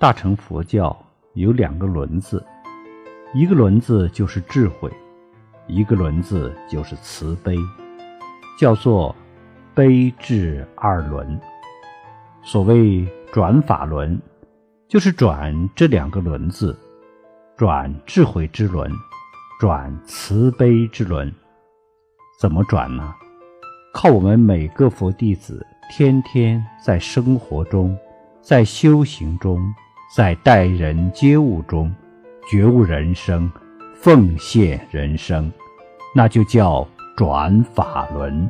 大乘佛教有两个轮子，一个轮子就是智慧，一个轮子就是慈悲，叫做悲智二轮。所谓转法轮，就是转这两个轮子，转智慧之轮，转慈悲之轮。怎么转呢？靠我们每个佛弟子天天在生活中，在修行中，在待人接物中，觉悟人生，奉献人生，那就叫转法轮。